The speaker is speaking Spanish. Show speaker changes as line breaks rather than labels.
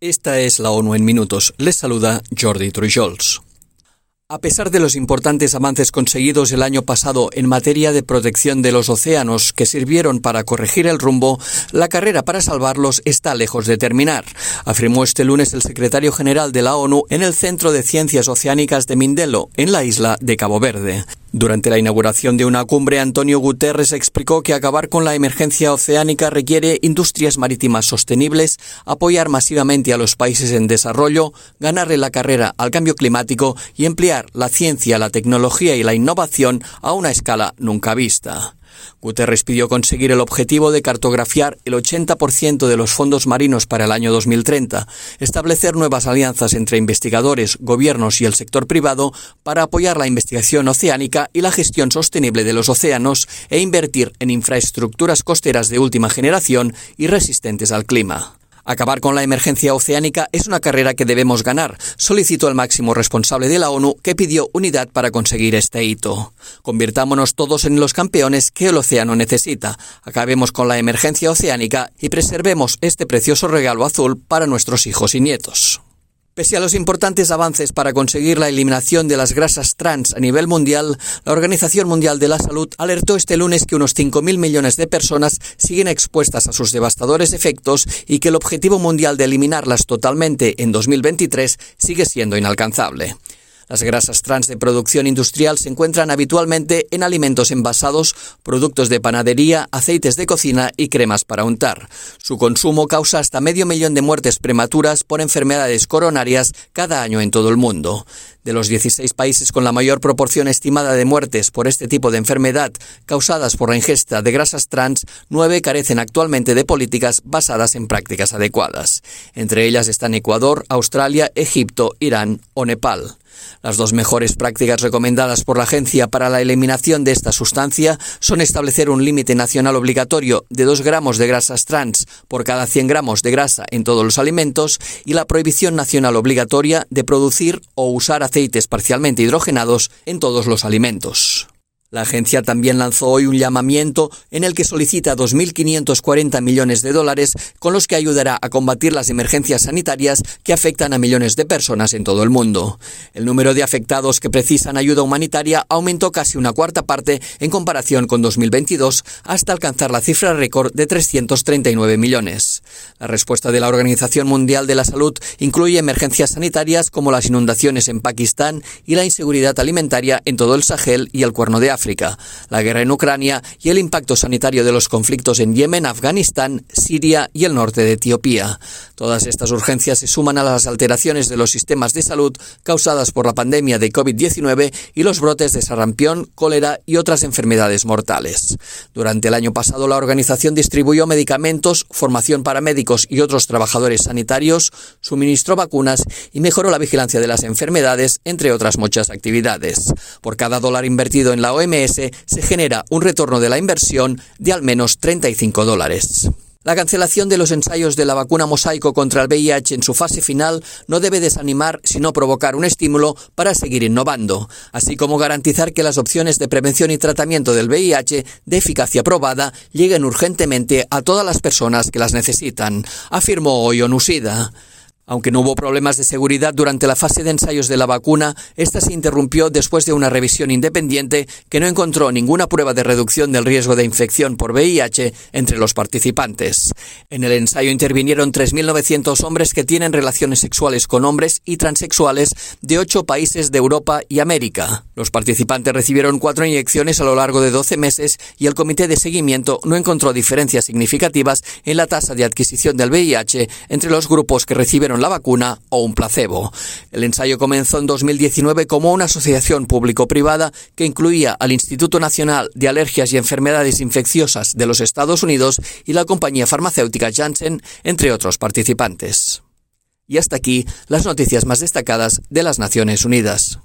Esta es la ONU en minutos. Les saluda Jordi Trujols. A pesar de los importantes avances conseguidos el año pasado en materia de protección de los océanos que sirvieron para corregir el rumbo, la carrera para salvarlos está lejos de terminar, afirmó este lunes el secretario general de la ONU en el Centro de Ciencias Oceánicas de Mindelo, en la isla de Cabo Verde. Durante la inauguración de una cumbre, Antonio Guterres explicó que acabar con la emergencia oceánica requiere industrias marítimas sostenibles, apoyar masivamente a los países en desarrollo, ganarle la carrera al cambio climático y emplear la ciencia, la tecnología y la innovación a una escala nunca vista. Guterres pidió conseguir el objetivo de cartografiar el 80% de los fondos marinos para el año 2030, establecer nuevas alianzas entre investigadores, gobiernos y el sector privado para apoyar la investigación oceánica y la gestión sostenible de los océanos e invertir en infraestructuras costeras de última generación y resistentes al clima. Acabar con la emergencia oceánica es una carrera que debemos ganar, solicitó el máximo responsable de la ONU que pidió unidad para conseguir este hito. Convirtámonos todos en los campeones que el océano necesita. Acabemos con la emergencia oceánica y preservemos este precioso regalo azul para nuestros hijos y nietos. Pese a los importantes avances para conseguir la eliminación de las grasas trans a nivel mundial, la Organización Mundial de la Salud alertó este lunes que unos 5.000 millones de personas siguen expuestas a sus devastadores efectos y que el objetivo mundial de eliminarlas totalmente en 2023 sigue siendo inalcanzable. Las grasas trans de producción industrial se encuentran habitualmente en alimentos envasados, productos de panadería, aceites de cocina y cremas para untar. Su consumo causa hasta medio millón de muertes prematuras por enfermedades coronarias cada año en todo el mundo. De los 16 países con la mayor proporción estimada de muertes por este tipo de enfermedad causadas por la ingesta de grasas trans, nueve carecen actualmente de políticas basadas en prácticas adecuadas. Entre ellas están Ecuador, Australia, Egipto, Irán o Nepal. Las dos mejores prácticas recomendadas por la Agencia para la Eliminación de esta sustancia son establecer un límite nacional obligatorio de 2 gramos de grasas trans por cada 100 gramos de grasa en todos los alimentos y la prohibición nacional obligatoria de producir o usar aceites parcialmente hidrogenados en todos los alimentos. La agencia también lanzó hoy un llamamiento en el que solicita 2.540 millones de dólares con los que ayudará a combatir las emergencias sanitarias que afectan a millones de personas en todo el mundo. El número de afectados que precisan ayuda humanitaria aumentó casi una cuarta parte en comparación con 2022 hasta alcanzar la cifra récord de 339 millones. La respuesta de la Organización Mundial de la Salud incluye emergencias sanitarias como las inundaciones en Pakistán y la inseguridad alimentaria en todo el Sahel y el Cuerno de África, la guerra en Ucrania y el impacto sanitario de los conflictos en Yemen, Afganistán, Siria y el norte de Etiopía. Todas estas urgencias se suman a las alteraciones de los sistemas de salud causadas por la pandemia de COVID-19 y los brotes de sarampión, cólera y otras enfermedades mortales. Durante el año pasado, la organización distribuyó medicamentos, formación para médicos y otros trabajadores sanitarios, suministró vacunas y mejoró la vigilancia de las enfermedades, entre otras muchas actividades. Por cada dólar invertido en la OMS, se genera un retorno de la inversión de al menos 35 dólares. La cancelación de los ensayos de la vacuna mosaico contra el VIH en su fase final no debe desanimar, sino provocar un estímulo para seguir innovando, así como garantizar que las opciones de prevención y tratamiento del VIH de eficacia probada lleguen urgentemente a todas las personas que las necesitan, afirmó hoy Onusida. Aunque no hubo problemas de seguridad durante la fase de ensayos de la vacuna, esta se interrumpió después de una revisión independiente que no encontró ninguna prueba de reducción del riesgo de infección por VIH entre los participantes. En el ensayo intervinieron 3.900 hombres que tienen relaciones sexuales con hombres y transexuales de ocho países de Europa y América. Los participantes recibieron cuatro inyecciones a lo largo de 12 meses y el comité de seguimiento no encontró diferencias significativas en la tasa de adquisición del VIH entre los grupos que la vacuna o un placebo. El ensayo comenzó en 2019 como una asociación público-privada que incluía al Instituto Nacional de Alergias y Enfermedades Infecciosas de los Estados Unidos y la compañía farmacéutica Janssen, entre otros participantes. Y hasta aquí las noticias más destacadas de las Naciones Unidas.